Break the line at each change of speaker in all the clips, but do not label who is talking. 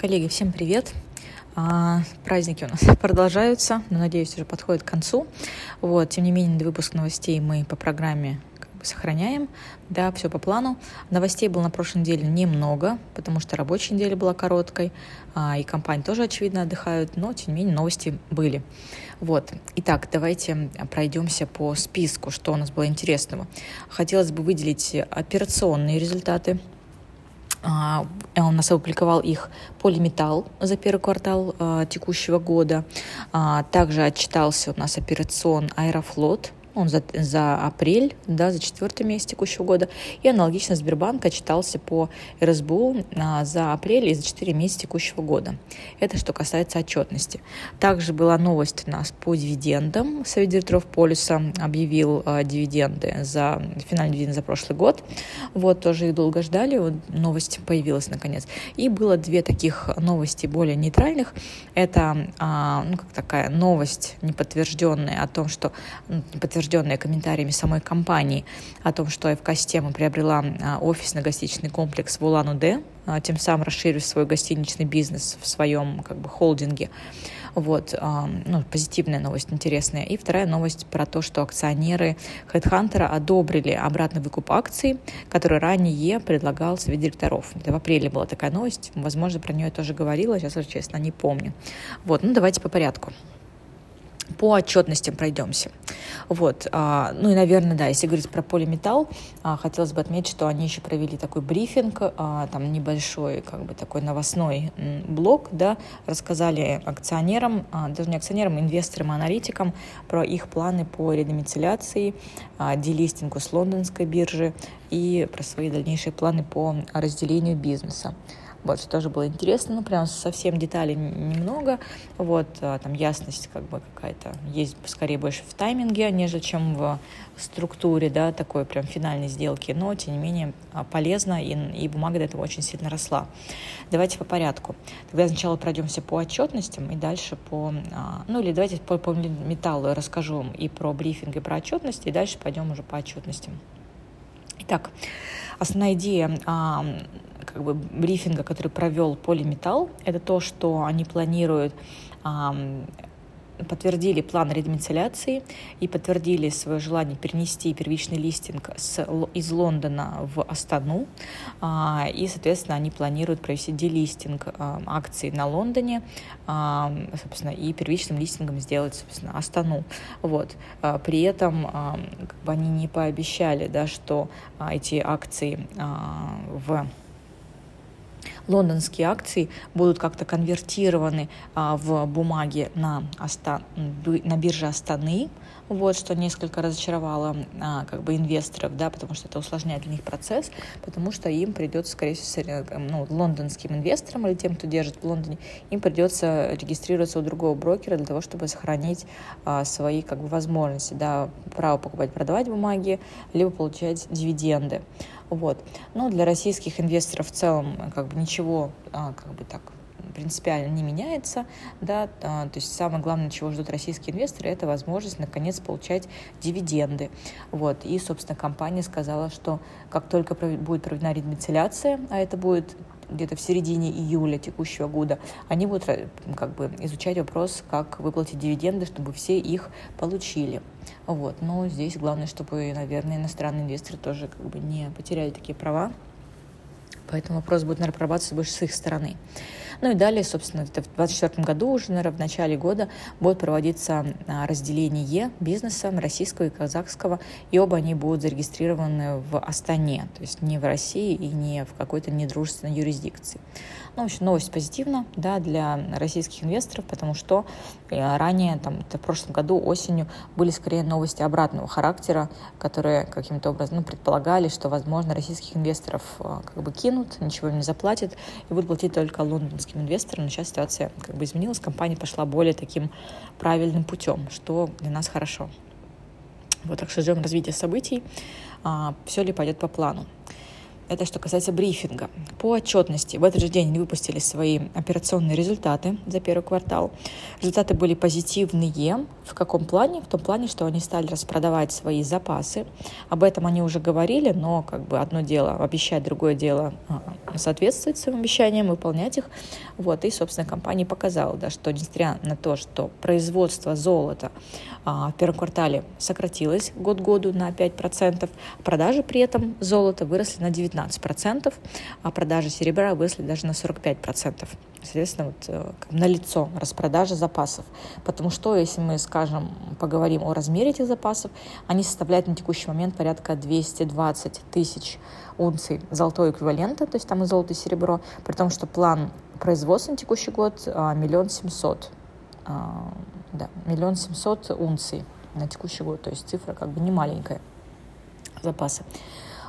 Коллеги, всем привет! А, праздники у нас продолжаются, но, надеюсь, уже подходят к концу. Вот, тем не менее, выпуск новостей мы по программе как бы сохраняем. Да, все по плану. Новостей было на прошлой неделе немного, потому что рабочая неделя была короткой, а, и компании тоже, очевидно, отдыхают, но, тем не менее, новости были. Вот. Итак, давайте пройдемся по списку, что у нас было интересного. Хотелось бы выделить операционные результаты он нас опубликовал их полиметалл за первый квартал а, текущего года. А, также отчитался у нас операцион Аэрофлот он за, за апрель, да, за четвертый месяц текущего года, и аналогично Сбербанк отчитался по РСБУ а, за апрель и за 4 месяца текущего года. Это что касается отчетности. Также была новость у нас по дивидендам. Совет директоров Полюса объявил а, дивиденды за финальный дивиденд за прошлый год. Вот, тоже их долго ждали, вот новость появилась наконец. И было две таких новости более нейтральных. Это, а, ну, как такая новость неподтвержденная о том, что, ну, подтвержденное комментариями самой компании о том, что АФК-система приобрела а, офисно-гостиничный комплекс в Улан-Удэ, а, тем самым расширив свой гостиничный бизнес в своем как бы, холдинге. Вот, а, ну, позитивная новость, интересная. И вторая новость про то, что акционеры HeadHunter одобрили обратный выкуп акций, который ранее предлагал совет директоров. Это в апреле была такая новость, возможно, про нее я тоже говорила, сейчас честно, не помню. Вот, ну, давайте по порядку по отчетностям пройдемся. Вот. А, ну и, наверное, да, если говорить про полиметалл, а, хотелось бы отметить, что они еще провели такой брифинг, а, там небольшой, как бы такой новостной блок, да, рассказали акционерам, даже не акционерам, инвесторам, аналитикам про их планы по редомицеляции, делистингу с лондонской биржи и про свои дальнейшие планы по разделению бизнеса. Вот, что тоже было интересно, ну, прям совсем деталей немного, вот, а, там ясность как бы какая-то есть скорее больше в тайминге, нежели чем в структуре, да, такой прям финальной сделки, но, тем не менее, а, полезно, и, и бумага до этого очень сильно росла. Давайте по порядку. Тогда сначала пройдемся по отчетностям и дальше по, а, ну, или давайте по, по металлу расскажу и про брифинг, и про отчетность, и дальше пойдем уже по отчетностям. Итак, основная идея как бы брифинга, который провел Полиметалл, это то, что они планируют подтвердили план редомицеляции и подтвердили свое желание перенести первичный листинг с, из Лондона в Астану. А, и, соответственно, они планируют провести делистинг а, акций на Лондоне, а, собственно, и первичным листингом сделать, собственно, Астану. Вот. При этом как бы они не пообещали, да, что эти акции в лондонские акции будут как-то конвертированы а, в бумаги на, Аста, на бирже Астаны, вот, что несколько разочаровало а, как бы инвесторов, да, потому что это усложняет для них процесс, потому что им придется, скорее всего, ну, лондонским инвесторам или тем, кто держит в Лондоне, им придется регистрироваться у другого брокера для того, чтобы сохранить а, свои как бы возможности, да, право покупать, продавать бумаги, либо получать дивиденды. Вот. Но для российских инвесторов в целом как бы ничего а, как бы так принципиально не меняется, да, а, то есть самое главное, чего ждут российские инвесторы, это возможность наконец получать дивиденды, вот, и, собственно, компания сказала, что как только будет проведена редомицеляция, а это будет где-то в середине июля текущего года, они будут как бы изучать вопрос, как выплатить дивиденды, чтобы все их получили. Вот. Но здесь главное, чтобы, наверное, иностранные инвесторы тоже как бы не потеряли такие права. Поэтому вопрос будет, наверное, прорабатываться больше с их стороны. Ну и далее, собственно, это в 2024 году уже, наверное, в начале года будет проводиться а, разделение бизнеса российского и казахского, и оба они будут зарегистрированы в Астане, то есть не в России и не в какой-то недружественной юрисдикции. Ну, в общем, новость позитивна да, для российских инвесторов, потому что э, ранее, там, в прошлом году осенью были скорее новости обратного характера, которые каким-то образом ну, предполагали, что, возможно, российских инвесторов э, как бы кинут, ничего им не заплатят и будут платить только лондонским инвесторам. Но сейчас ситуация как бы изменилась, компания пошла более таким правильным путем, что для нас хорошо. Вот так что ждем развития событий, а, все ли пойдет по плану. Это что касается брифинга. По отчетности в этот же день они выпустили свои операционные результаты за первый квартал. Результаты были позитивные. В каком плане? В том плане, что они стали распродавать свои запасы. Об этом они уже говорили, но как бы одно дело обещать, другое дело а, соответствовать своим обещаниям, выполнять их. Вот, и, собственно, компания показала, да, что несмотря на то, что производство золота а, в первом квартале сократилось год году на 5%, продажи при этом золота выросли на 19%, а продажи серебра выросли даже на 45%. Соответственно, вот, э, на лицо распродажа запасов. Потому что, если мы, скажем, поговорим о размере этих запасов, они составляют на текущий момент порядка 220 тысяч унций золотого эквивалента, то есть там и золото, и серебро, при том, что план производства на текущий год а, миллион семьсот. А, да, миллион семьсот унций на текущий год, то есть цифра как бы не маленькая запасы.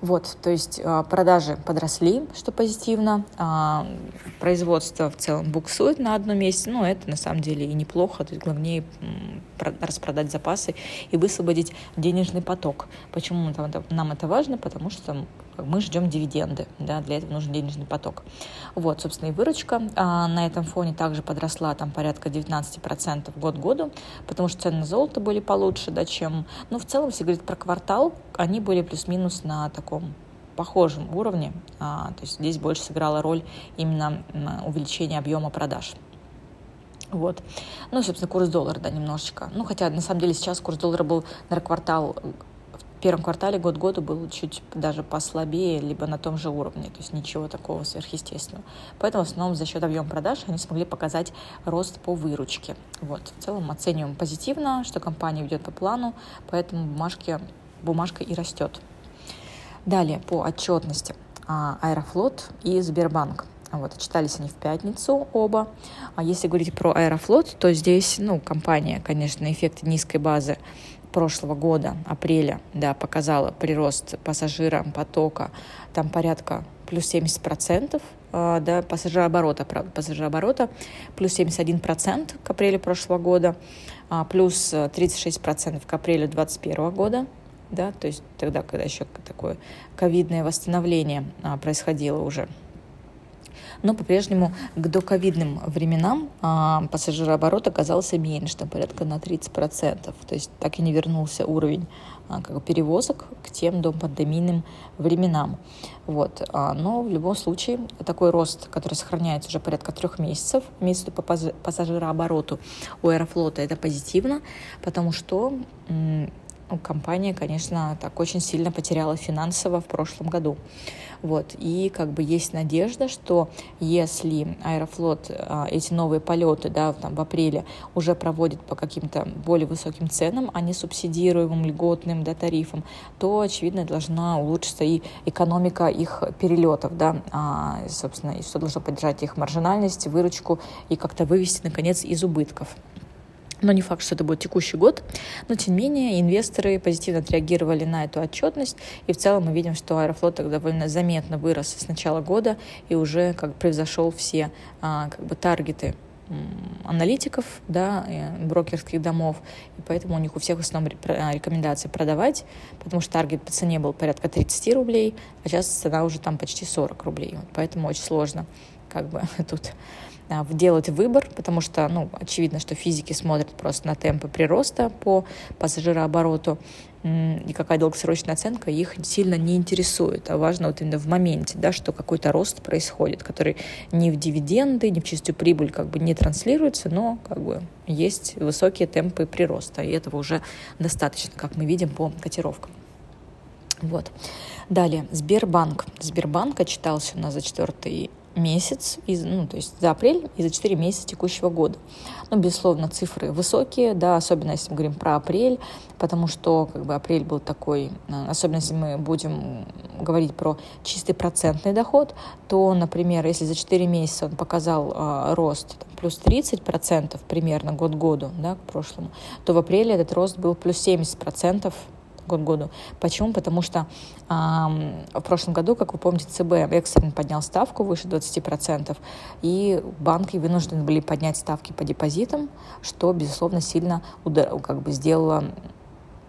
Вот, то есть а, продажи подросли, что позитивно, а, производство в целом буксует на одном месте, но это на самом деле и неплохо, то есть главнее распродать запасы и высвободить денежный поток. Почему нам это важно? Потому что мы ждем дивиденды, да, для этого нужен денежный поток. Вот, собственно, и выручка а, на этом фоне также подросла там порядка 19% год году, потому что цены на золото были получше, да, чем, ну, в целом, если говорить про квартал, они были плюс-минус на таком похожем уровне, а, то есть здесь больше сыграла роль именно увеличение объема продаж. Вот. Ну собственно, курс доллара, да, немножечко. Ну, хотя, на самом деле, сейчас курс доллара был на квартал первом квартале год году был чуть даже послабее, либо на том же уровне, то есть ничего такого сверхъестественного. Поэтому в основном за счет объема продаж они смогли показать рост по выручке. Вот. В целом оцениваем позитивно, что компания ведет по плану, поэтому бумажки, бумажка и растет. Далее по отчетности. А, Аэрофлот и Сбербанк. Вот, отчитались они в пятницу оба. А если говорить про Аэрофлот, то здесь, ну, компания, конечно, эффекты низкой базы прошлого года, апреля, да, показала прирост пассажира потока, там порядка плюс 70 процентов, а, да, пассажирооборота, правда, пассажирооборота, плюс 71% к апрелю прошлого года, а, плюс 36% к апрелю 2021 года, да, то есть тогда, когда еще такое ковидное восстановление а, происходило уже но по-прежнему к доковидным временам а, пассажирооборот оказался меньше, там порядка на 30%. То есть так и не вернулся уровень а, как перевозок к тем допандемийным временам. Вот. А, но в любом случае такой рост, который сохраняется уже порядка трех месяцев, месяцу по пассажирообороту у Аэрофлота, это позитивно, потому что компания, конечно, так очень сильно потеряла финансово в прошлом году. Вот. И как бы есть надежда, что если Аэрофлот а, эти новые полеты да, там, в апреле уже проводит по каким-то более высоким ценам, а не субсидируемым льготным да, тарифам, то, очевидно, должна улучшиться и экономика их перелетов, да, а, собственно, и что должно поддержать их маржинальность, выручку и как-то вывести, наконец, из убытков. Но не факт, что это будет текущий год. Но, тем не менее, инвесторы позитивно отреагировали на эту отчетность. И в целом мы видим, что Аэрофлот довольно заметно вырос с начала года и уже как превзошел все а, как бы, таргеты аналитиков, да, брокерских домов, и поэтому у них у всех в основном рекомендации продавать, потому что таргет по цене был порядка 30 рублей, а сейчас цена уже там почти 40 рублей, поэтому очень сложно как бы тут а, делать выбор, потому что, ну, очевидно, что физики смотрят просто на темпы прироста по пассажирообороту, и какая долгосрочная оценка их сильно не интересует, а важно вот именно в моменте, да, что какой-то рост происходит, который не в дивиденды, не в чистую прибыль как бы не транслируется, но как бы есть высокие темпы прироста, и этого уже достаточно, как мы видим по котировкам. Вот. Далее, Сбербанк. Сбербанк отчитался у нас за четвертый месяц, из, ну, то есть за апрель и за 4 месяца текущего года. Ну, безусловно, цифры высокие, да, особенно если мы говорим про апрель, потому что как бы апрель был такой, э, особенно если мы будем говорить про чистый процентный доход, то, например, если за 4 месяца он показал э, рост там, плюс 30% примерно год году, да, к прошлому, то в апреле этот рост был плюс 70% год году. Почему? Потому что э, в прошлом году, как вы помните, ЦБ экстренно поднял ставку выше 20%, и банки вынуждены были поднять ставки по депозитам, что, безусловно, сильно удар, как бы сделало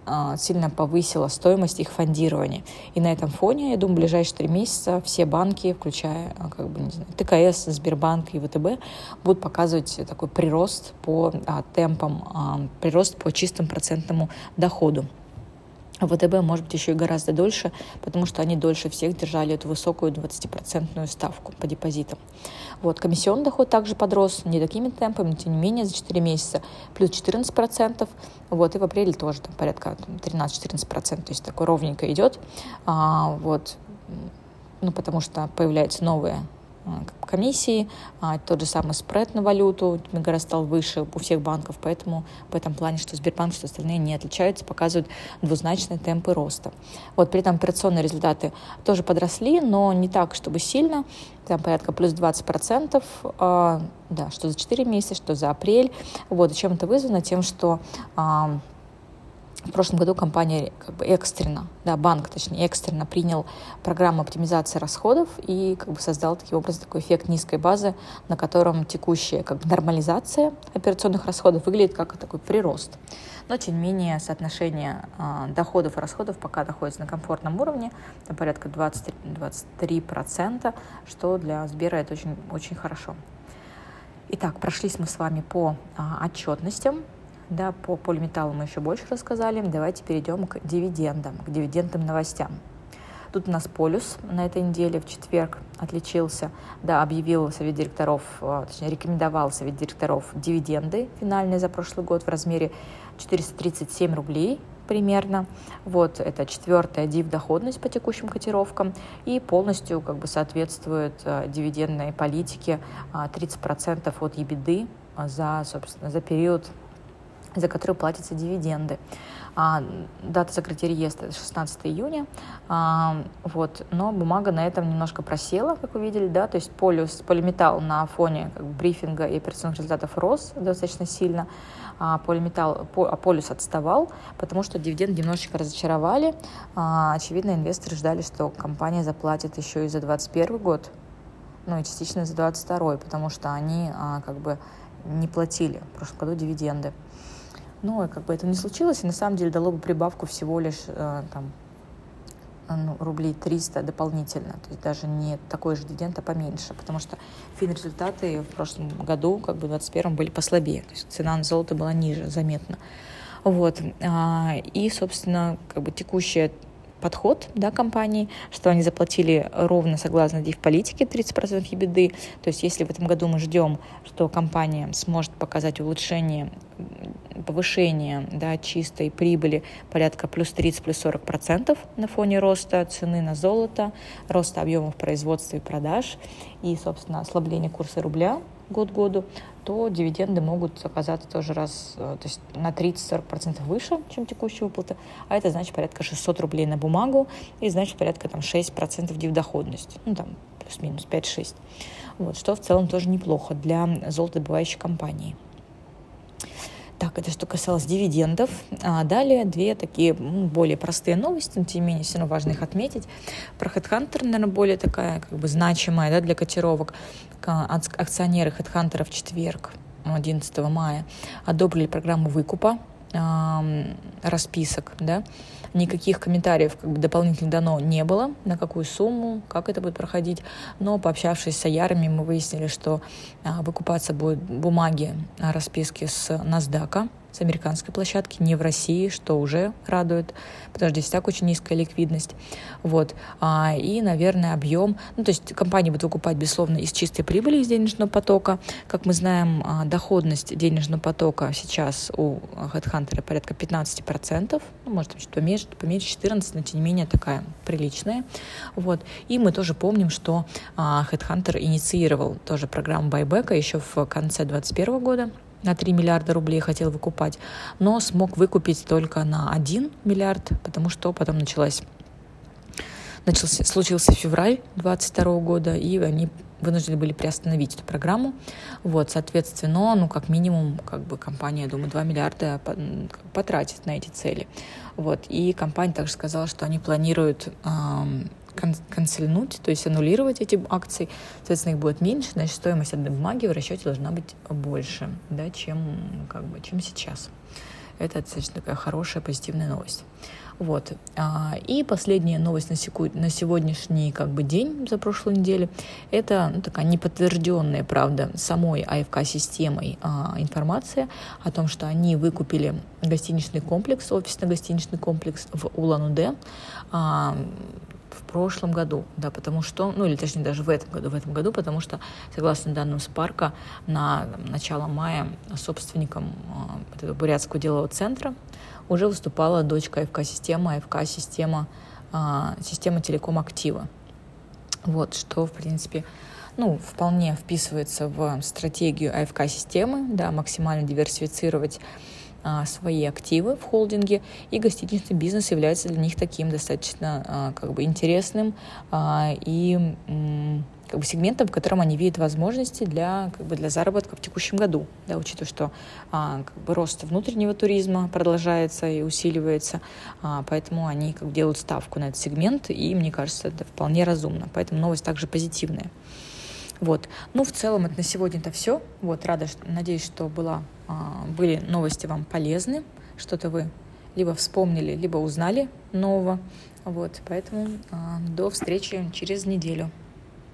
а, сильно повысила стоимость их фондирования. И на этом фоне, я думаю, в ближайшие три месяца все банки, включая а, как бы, не знаю, ТКС, Сбербанк и ВТБ, будут показывать такой прирост по а, темпам, а, прирост по чистому процентному доходу. ВТБ может быть еще и гораздо дольше, потому что они дольше всех держали эту высокую 20% ставку по депозитам. Вот, комиссионный доход также подрос не такими темпами, но тем не менее за 4 месяца плюс 14%. Вот, и в апреле тоже там, порядка 13-14%, то есть такой ровненько идет. А, вот, ну, потому что появляются новые а, комиссии, а, тот же самый спред на валюту мега стал выше у всех банков, поэтому в этом плане, что Сбербанк, что остальные не отличаются, показывают двузначные темпы роста. Вот при этом операционные результаты тоже подросли, но не так, чтобы сильно, там порядка плюс 20%, э, да, что за 4 месяца, что за апрель. Вот, чем это вызвано? Тем, что в прошлом году компания как бы экстренно, да, банк, точнее, экстренно принял программу оптимизации расходов и как бы создал таким образом такой эффект низкой базы, на котором текущая как бы нормализация операционных расходов выглядит как такой прирост. Но, тем не менее, соотношение э, доходов и расходов пока находится на комфортном уровне, там порядка 20-23%, что для Сбера это очень, очень хорошо. Итак, прошлись мы с вами по а, отчетностям. Да, по полиметаллу мы еще больше рассказали. Давайте перейдем к дивидендам, к дивидендным новостям. Тут у нас полюс на этой неделе в четверг отличился, да, объявил совет директоров, а, точнее, рекомендовал совет директоров дивиденды финальные за прошлый год в размере 437 рублей примерно. Вот это четвертая див доходность по текущим котировкам и полностью как бы соответствует э, дивидендной политике э, 30% от EBITDA за, собственно, за период за которые платятся дивиденды. А, дата закрытия реестра 16 июня, а, вот, но бумага на этом немножко просела, как вы видели, да, то есть полюс, полиметалл на фоне как брифинга и операционных результатов рос достаточно сильно, а полиметалл, по, а полюс отставал, потому что дивиденды немножечко разочаровали. А, очевидно, инвесторы ждали, что компания заплатит еще и за 2021 год, ну и частично за 2022, потому что они а, как бы не платили в прошлом году дивиденды. Но как бы это не случилось, и на самом деле дало бы прибавку всего лишь э, там, ну, рублей 300 дополнительно, то есть даже не такой же дивиденд, а поменьше, потому что фин-результаты в прошлом году, как бы в 2021 были послабее, то есть цена на золото была ниже заметно. Вот. А, и, собственно, как бы текущая подход да, компании, что они заплатили ровно согласно див-политике 30% EBITDA. То есть если в этом году мы ждем, что компания сможет показать улучшение повышение да, чистой прибыли порядка плюс 30, плюс 40 процентов на фоне роста цены на золото, роста объемов производства и продаж и, собственно, ослабления курса рубля год году, то дивиденды могут оказаться тоже раз, э, то есть на 30-40% выше, чем текущая выплата, а это значит порядка 600 рублей на бумагу и значит порядка там 6% дивдоходность, ну там плюс-минус 5-6. Вот, что в целом тоже неплохо для золотодобывающей компании. Так, это что касалось дивидендов. А далее две такие более простые новости, но тем не менее все равно важно их отметить. Про HeadHunter, наверное, более такая как бы значимая да, для котировок. Акционеры HeadHunter в четверг, 11 мая, одобрили программу выкупа расписок, да, никаких комментариев как бы дополнительно дано не было, на какую сумму, как это будет проходить, но пообщавшись с аярами, мы выяснили, что а, выкупаться будут бумаги расписки с NASDAQ, с американской площадки, не в России, что уже радует, потому что здесь так очень низкая ликвидность. Вот. А, и, наверное, объем, ну, то есть компании будут выкупать, безусловно, из чистой прибыли, из денежного потока. Как мы знаем, а, доходность денежного потока сейчас у HeadHunter порядка 15%, ну, может, чуть поменьше, поменьше 14, но, тем не менее, такая приличная. Вот. И мы тоже помним, что а, HeadHunter инициировал тоже программу байбека еще в конце 2021 года, на 3 миллиарда рублей хотел выкупать, но смог выкупить только на 1 миллиард, потому что потом началась начался, случился февраль 2022 года, и они вынуждены были приостановить эту программу. Вот, соответственно, ну, как минимум, как бы компания, я думаю, 2 миллиарда потратит на эти цели. Вот, и компания также сказала, что они планируют эм, канцельнуть, то есть аннулировать эти акции, соответственно, их будет меньше, значит, стоимость одной бумаги в расчете должна быть больше, да, чем, как бы, чем сейчас. это достаточно такая хорошая, позитивная новость. Вот. А, и последняя новость на, секу... на сегодняшний как бы, день за прошлую неделю – это ну, такая неподтвержденная, правда, самой АФК-системой а, информация о том, что они выкупили гостиничный комплекс, офисно-гостиничный комплекс в Улан-Удэ а, в прошлом году, да, потому что, ну или точнее даже в этом году, в этом году, потому что, согласно данным Спарка, на начало мая собственником э, этого бурятского делового центра уже выступала дочка АФК-система, АФК-система, а, система телеком актива. Вот, что, в принципе, ну, вполне вписывается в стратегию АФК-системы, да, максимально диверсифицировать а, свои активы в холдинге, и гостиничный бизнес является для них таким достаточно а, как бы интересным а, и как бы сегментом, в котором они видят возможности для, как бы для заработка в текущем году, да, учитывая, что а, как бы рост внутреннего туризма продолжается и усиливается, а, поэтому они как бы делают ставку на этот сегмент, и мне кажется, это вполне разумно, поэтому новость также позитивная. Вот. Ну, в целом, это на сегодня это все. Вот, рада, надеюсь, что была, а, были новости вам полезны, что-то вы либо вспомнили, либо узнали нового. Вот, поэтому а, до встречи через неделю.